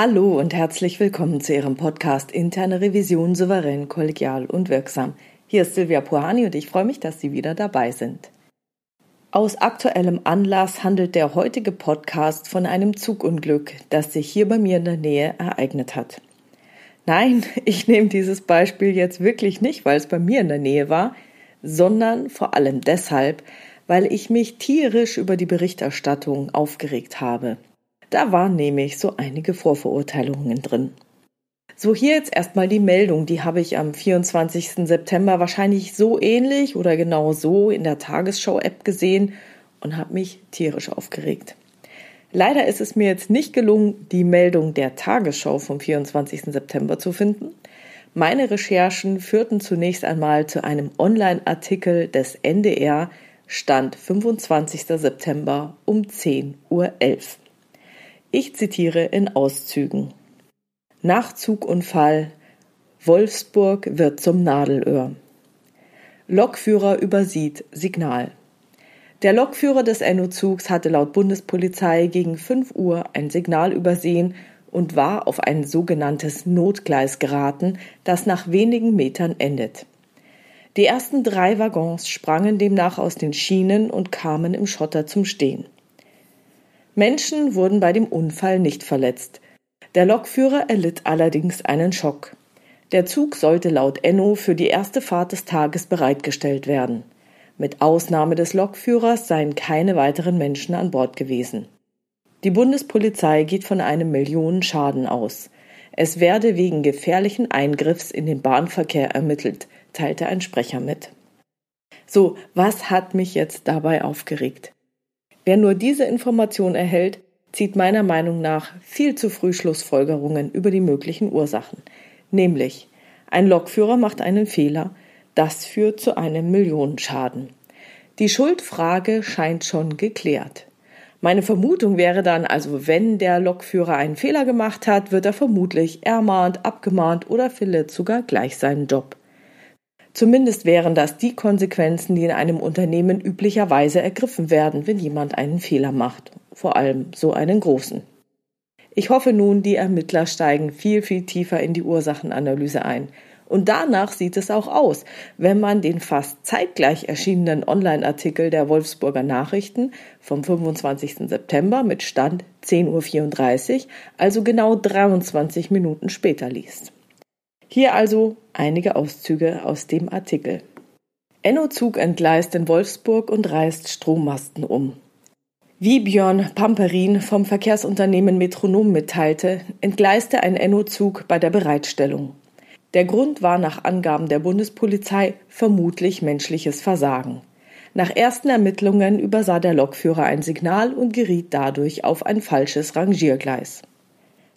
Hallo und herzlich willkommen zu Ihrem Podcast Interne Revision souverän, kollegial und wirksam. Hier ist Silvia Puhani und ich freue mich, dass Sie wieder dabei sind. Aus aktuellem Anlass handelt der heutige Podcast von einem Zugunglück, das sich hier bei mir in der Nähe ereignet hat. Nein, ich nehme dieses Beispiel jetzt wirklich nicht, weil es bei mir in der Nähe war, sondern vor allem deshalb, weil ich mich tierisch über die Berichterstattung aufgeregt habe. Da waren nämlich so einige Vorverurteilungen drin. So, hier jetzt erstmal die Meldung, die habe ich am 24. September wahrscheinlich so ähnlich oder genau so in der Tagesschau-App gesehen und habe mich tierisch aufgeregt. Leider ist es mir jetzt nicht gelungen, die Meldung der Tagesschau vom 24. September zu finden. Meine Recherchen führten zunächst einmal zu einem Online-Artikel des NDR, Stand 25. September um 10.11 Uhr. Ich zitiere in Auszügen. Nach Zugunfall Wolfsburg wird zum Nadelöhr. Lokführer übersieht Signal. Der Lokführer des Enno-Zugs hatte laut Bundespolizei gegen 5 Uhr ein Signal übersehen und war auf ein sogenanntes Notgleis geraten, das nach wenigen Metern endet. Die ersten drei Waggons sprangen demnach aus den Schienen und kamen im Schotter zum Stehen. Menschen wurden bei dem Unfall nicht verletzt. Der Lokführer erlitt allerdings einen Schock. Der Zug sollte laut Enno für die erste Fahrt des Tages bereitgestellt werden. Mit Ausnahme des Lokführers seien keine weiteren Menschen an Bord gewesen. Die Bundespolizei geht von einem Millionenschaden aus. Es werde wegen gefährlichen Eingriffs in den Bahnverkehr ermittelt, teilte ein Sprecher mit. So, was hat mich jetzt dabei aufgeregt? Wer nur diese Information erhält, zieht meiner Meinung nach viel zu früh Schlussfolgerungen über die möglichen Ursachen. Nämlich, ein Lokführer macht einen Fehler, das führt zu einem Millionenschaden. Die Schuldfrage scheint schon geklärt. Meine Vermutung wäre dann also, wenn der Lokführer einen Fehler gemacht hat, wird er vermutlich ermahnt, abgemahnt oder verliert sogar gleich seinen Job. Zumindest wären das die Konsequenzen, die in einem Unternehmen üblicherweise ergriffen werden, wenn jemand einen Fehler macht, vor allem so einen großen. Ich hoffe nun, die Ermittler steigen viel, viel tiefer in die Ursachenanalyse ein. Und danach sieht es auch aus, wenn man den fast zeitgleich erschienenen Online-Artikel der Wolfsburger Nachrichten vom 25. September mit Stand 10.34 Uhr, also genau 23 Minuten später liest. Hier also einige Auszüge aus dem Artikel. Enno-Zug entgleist in Wolfsburg und reißt Strommasten um. Wie Björn Pamperin vom Verkehrsunternehmen Metronom mitteilte, entgleiste ein Enno-Zug bei der Bereitstellung. Der Grund war nach Angaben der Bundespolizei vermutlich menschliches Versagen. Nach ersten Ermittlungen übersah der Lokführer ein Signal und geriet dadurch auf ein falsches Rangiergleis.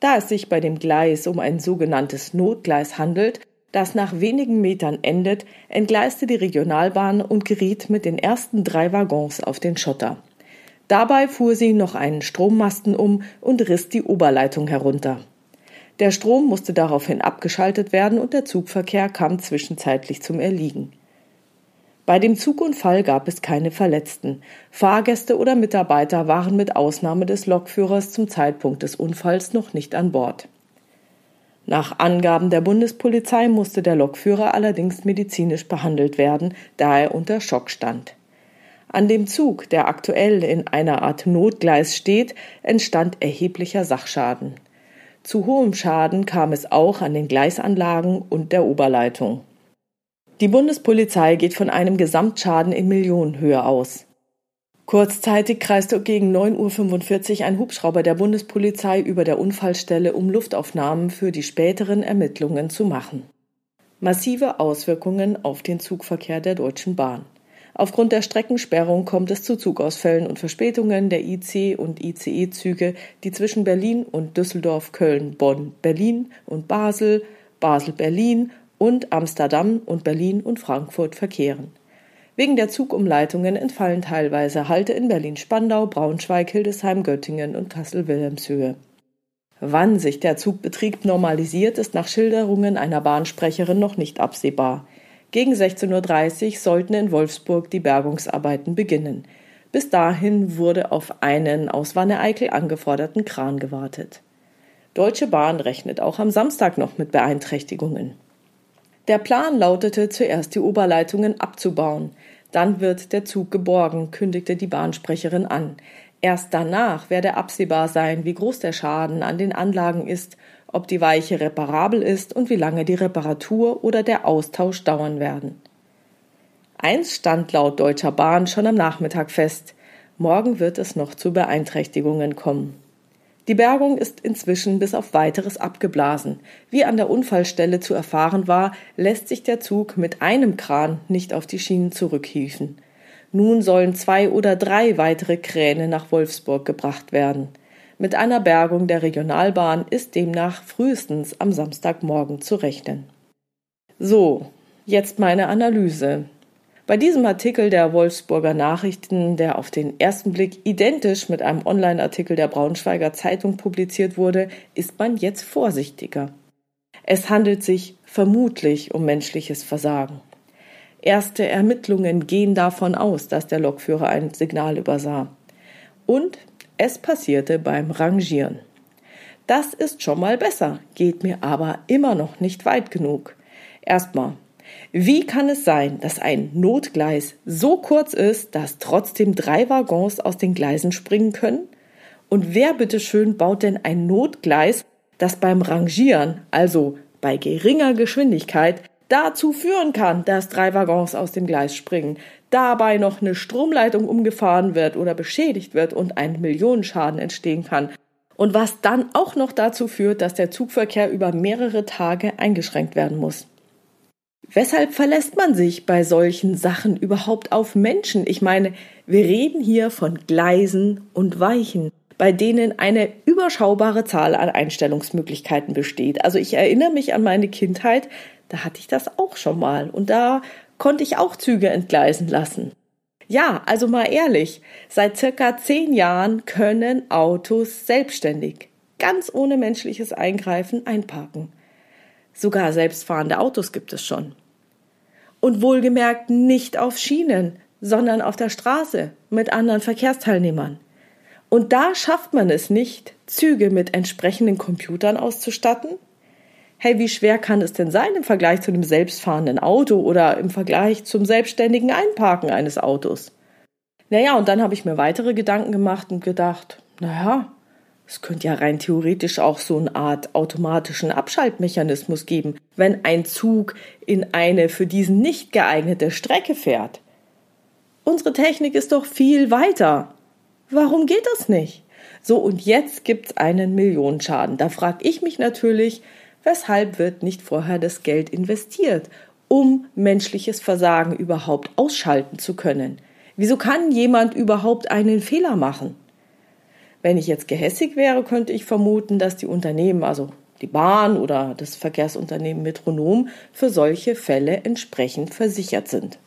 Da es sich bei dem Gleis um ein sogenanntes Notgleis handelt, das nach wenigen Metern endet, entgleiste die Regionalbahn und geriet mit den ersten drei Waggons auf den Schotter. Dabei fuhr sie noch einen Strommasten um und riss die Oberleitung herunter. Der Strom musste daraufhin abgeschaltet werden und der Zugverkehr kam zwischenzeitlich zum Erliegen. Bei dem Zugunfall gab es keine Verletzten. Fahrgäste oder Mitarbeiter waren mit Ausnahme des Lokführers zum Zeitpunkt des Unfalls noch nicht an Bord. Nach Angaben der Bundespolizei musste der Lokführer allerdings medizinisch behandelt werden, da er unter Schock stand. An dem Zug, der aktuell in einer Art Notgleis steht, entstand erheblicher Sachschaden. Zu hohem Schaden kam es auch an den Gleisanlagen und der Oberleitung. Die Bundespolizei geht von einem Gesamtschaden in Millionenhöhe aus. Kurzzeitig kreiste gegen 9.45 Uhr ein Hubschrauber der Bundespolizei über der Unfallstelle, um Luftaufnahmen für die späteren Ermittlungen zu machen. Massive Auswirkungen auf den Zugverkehr der Deutschen Bahn. Aufgrund der Streckensperrung kommt es zu Zugausfällen und Verspätungen der IC- und ICE-Züge, die zwischen Berlin und Düsseldorf, Köln, Bonn, Berlin und Basel, Basel-Berlin und Amsterdam und Berlin und Frankfurt verkehren. Wegen der Zugumleitungen entfallen teilweise Halte in Berlin-Spandau, Braunschweig, Hildesheim, Göttingen und Kassel-Wilhelmshöhe. Wann sich der Zugbetrieb normalisiert, ist nach Schilderungen einer Bahnsprecherin noch nicht absehbar. Gegen 16.30 Uhr sollten in Wolfsburg die Bergungsarbeiten beginnen. Bis dahin wurde auf einen aus Wanne-Eickel angeforderten Kran gewartet. Deutsche Bahn rechnet auch am Samstag noch mit Beeinträchtigungen. Der Plan lautete, zuerst die Oberleitungen abzubauen. Dann wird der Zug geborgen, kündigte die Bahnsprecherin an. Erst danach werde absehbar sein, wie groß der Schaden an den Anlagen ist, ob die Weiche reparabel ist und wie lange die Reparatur oder der Austausch dauern werden. Eins stand laut Deutscher Bahn schon am Nachmittag fest. Morgen wird es noch zu Beeinträchtigungen kommen. Die Bergung ist inzwischen bis auf weiteres abgeblasen. Wie an der Unfallstelle zu erfahren war, lässt sich der Zug mit einem Kran nicht auf die Schienen zurückhieven. Nun sollen zwei oder drei weitere Kräne nach Wolfsburg gebracht werden. Mit einer Bergung der Regionalbahn ist demnach frühestens am Samstagmorgen zu rechnen. So, jetzt meine Analyse. Bei diesem Artikel der Wolfsburger Nachrichten, der auf den ersten Blick identisch mit einem Online-Artikel der Braunschweiger Zeitung publiziert wurde, ist man jetzt vorsichtiger. Es handelt sich vermutlich um menschliches Versagen. Erste Ermittlungen gehen davon aus, dass der Lokführer ein Signal übersah. Und es passierte beim Rangieren. Das ist schon mal besser, geht mir aber immer noch nicht weit genug. Erstmal, wie kann es sein, dass ein Notgleis so kurz ist, dass trotzdem drei Waggons aus den Gleisen springen können? Und wer bitteschön baut denn ein Notgleis, das beim Rangieren, also bei geringer Geschwindigkeit, dazu führen kann, dass drei Waggons aus dem Gleis springen, dabei noch eine Stromleitung umgefahren wird oder beschädigt wird und ein Millionenschaden entstehen kann. Und was dann auch noch dazu führt, dass der Zugverkehr über mehrere Tage eingeschränkt werden muss. Weshalb verlässt man sich bei solchen Sachen überhaupt auf Menschen? Ich meine, wir reden hier von Gleisen und Weichen, bei denen eine überschaubare Zahl an Einstellungsmöglichkeiten besteht. Also ich erinnere mich an meine Kindheit, da hatte ich das auch schon mal und da konnte ich auch Züge entgleisen lassen. Ja, also mal ehrlich, seit circa zehn Jahren können Autos selbstständig, ganz ohne menschliches Eingreifen einparken. Sogar selbstfahrende Autos gibt es schon. Und wohlgemerkt nicht auf Schienen, sondern auf der Straße mit anderen Verkehrsteilnehmern. Und da schafft man es nicht, Züge mit entsprechenden Computern auszustatten? Hey, wie schwer kann es denn sein im Vergleich zu einem selbstfahrenden Auto oder im Vergleich zum selbstständigen Einparken eines Autos? Naja, und dann habe ich mir weitere Gedanken gemacht und gedacht, naja, es könnte ja rein theoretisch auch so eine Art automatischen Abschaltmechanismus geben, wenn ein Zug in eine für diesen nicht geeignete Strecke fährt. Unsere Technik ist doch viel weiter. Warum geht das nicht? So, und jetzt gibt's einen Millionenschaden. Da frage ich mich natürlich, weshalb wird nicht vorher das Geld investiert, um menschliches Versagen überhaupt ausschalten zu können? Wieso kann jemand überhaupt einen Fehler machen? Wenn ich jetzt gehässig wäre, könnte ich vermuten, dass die Unternehmen, also die Bahn oder das Verkehrsunternehmen Metronom, für solche Fälle entsprechend versichert sind.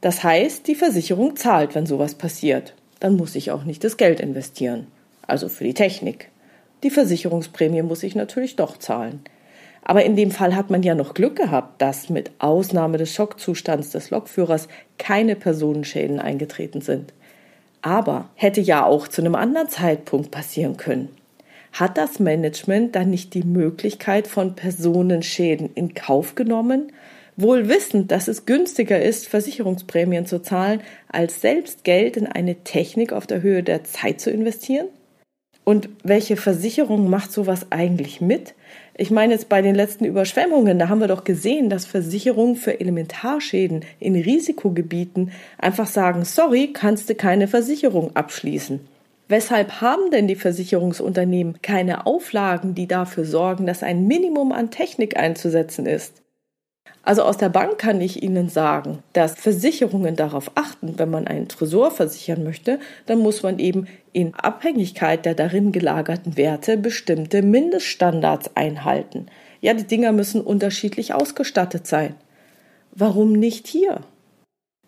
Das heißt, die Versicherung zahlt, wenn sowas passiert. Dann muss ich auch nicht das Geld investieren. Also für die Technik. Die Versicherungsprämie muss ich natürlich doch zahlen. Aber in dem Fall hat man ja noch Glück gehabt, dass mit Ausnahme des Schockzustands des Lokführers keine Personenschäden eingetreten sind. Aber hätte ja auch zu einem anderen Zeitpunkt passieren können. Hat das Management dann nicht die Möglichkeit von Personenschäden in Kauf genommen, wohl wissend, dass es günstiger ist, Versicherungsprämien zu zahlen, als selbst Geld in eine Technik auf der Höhe der Zeit zu investieren? Und welche Versicherung macht sowas eigentlich mit? Ich meine jetzt bei den letzten Überschwemmungen, da haben wir doch gesehen, dass Versicherungen für Elementarschäden in Risikogebieten einfach sagen, sorry, kannst du keine Versicherung abschließen. Weshalb haben denn die Versicherungsunternehmen keine Auflagen, die dafür sorgen, dass ein Minimum an Technik einzusetzen ist? Also aus der Bank kann ich Ihnen sagen, dass Versicherungen darauf achten, wenn man einen Tresor versichern möchte, dann muss man eben in Abhängigkeit der darin gelagerten Werte bestimmte Mindeststandards einhalten. Ja, die Dinger müssen unterschiedlich ausgestattet sein. Warum nicht hier?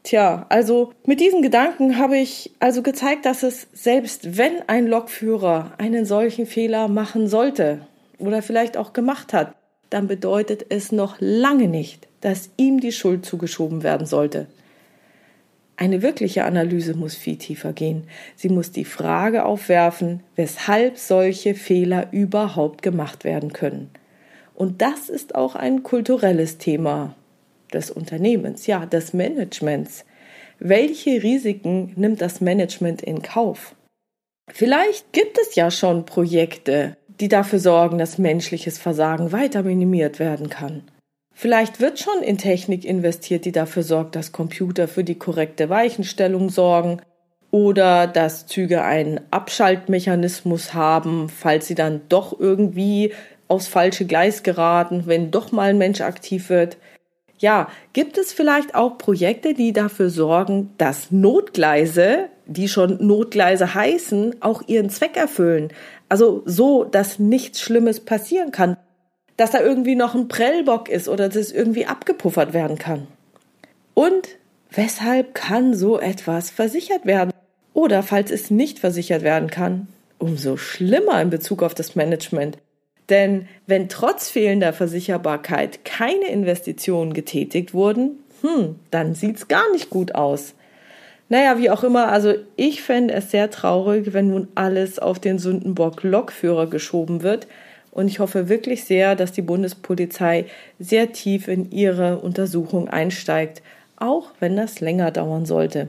Tja, also mit diesen Gedanken habe ich also gezeigt, dass es selbst wenn ein Lokführer einen solchen Fehler machen sollte oder vielleicht auch gemacht hat, dann bedeutet es noch lange nicht, dass ihm die Schuld zugeschoben werden sollte. Eine wirkliche Analyse muss viel tiefer gehen. Sie muss die Frage aufwerfen, weshalb solche Fehler überhaupt gemacht werden können. Und das ist auch ein kulturelles Thema des Unternehmens, ja, des Managements. Welche Risiken nimmt das Management in Kauf? Vielleicht gibt es ja schon Projekte, die dafür sorgen, dass menschliches Versagen weiter minimiert werden kann. Vielleicht wird schon in Technik investiert, die dafür sorgt, dass Computer für die korrekte Weichenstellung sorgen oder dass Züge einen Abschaltmechanismus haben, falls sie dann doch irgendwie aufs falsche Gleis geraten, wenn doch mal ein Mensch aktiv wird. Ja, gibt es vielleicht auch Projekte, die dafür sorgen, dass Notgleise, die schon Notgleise heißen, auch ihren Zweck erfüllen? Also so, dass nichts Schlimmes passieren kann dass da irgendwie noch ein Prellbock ist oder dass es irgendwie abgepuffert werden kann. Und weshalb kann so etwas versichert werden? Oder falls es nicht versichert werden kann, umso schlimmer in Bezug auf das Management. Denn wenn trotz fehlender Versicherbarkeit keine Investitionen getätigt wurden, hm, dann sieht's gar nicht gut aus. Naja, wie auch immer, also ich fände es sehr traurig, wenn nun alles auf den Sündenbock Lokführer geschoben wird, und ich hoffe wirklich sehr, dass die Bundespolizei sehr tief in ihre Untersuchung einsteigt, auch wenn das länger dauern sollte.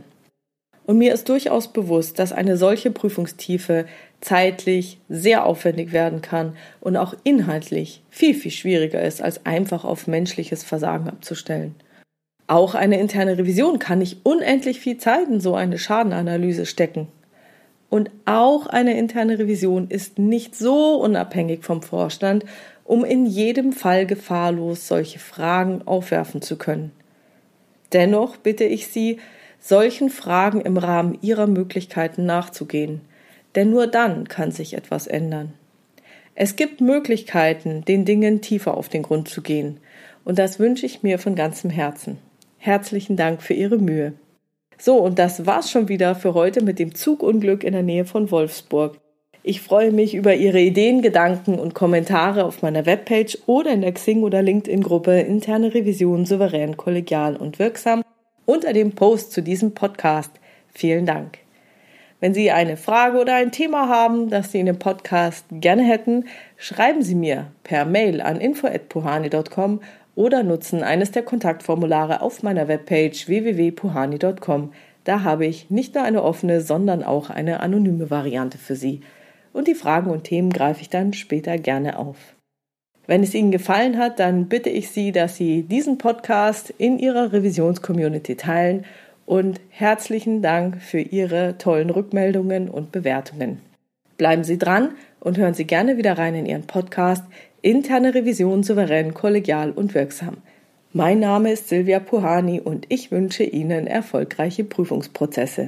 Und mir ist durchaus bewusst, dass eine solche Prüfungstiefe zeitlich sehr aufwendig werden kann und auch inhaltlich viel, viel schwieriger ist, als einfach auf menschliches Versagen abzustellen. Auch eine interne Revision kann nicht unendlich viel Zeit in so eine Schadenanalyse stecken. Und auch eine interne Revision ist nicht so unabhängig vom Vorstand, um in jedem Fall gefahrlos solche Fragen aufwerfen zu können. Dennoch bitte ich Sie, solchen Fragen im Rahmen Ihrer Möglichkeiten nachzugehen, denn nur dann kann sich etwas ändern. Es gibt Möglichkeiten, den Dingen tiefer auf den Grund zu gehen, und das wünsche ich mir von ganzem Herzen. Herzlichen Dank für Ihre Mühe. So, und das war's schon wieder für heute mit dem Zugunglück in der Nähe von Wolfsburg. Ich freue mich über Ihre Ideen, Gedanken und Kommentare auf meiner Webpage oder in der Xing- oder LinkedIn-Gruppe Interne Revision souverän, kollegial und wirksam unter dem Post zu diesem Podcast. Vielen Dank. Wenn Sie eine Frage oder ein Thema haben, das Sie in dem Podcast gerne hätten, schreiben Sie mir per Mail an info@puhani.com oder nutzen eines der Kontaktformulare auf meiner Webpage www.puhani.com. Da habe ich nicht nur eine offene, sondern auch eine anonyme Variante für Sie. Und die Fragen und Themen greife ich dann später gerne auf. Wenn es Ihnen gefallen hat, dann bitte ich Sie, dass Sie diesen Podcast in Ihrer Revisionscommunity teilen und herzlichen Dank für Ihre tollen Rückmeldungen und Bewertungen. Bleiben Sie dran und hören Sie gerne wieder rein in Ihren Podcast Interne Revision souverän, kollegial und wirksam. Mein Name ist Silvia Puhani und ich wünsche Ihnen erfolgreiche Prüfungsprozesse.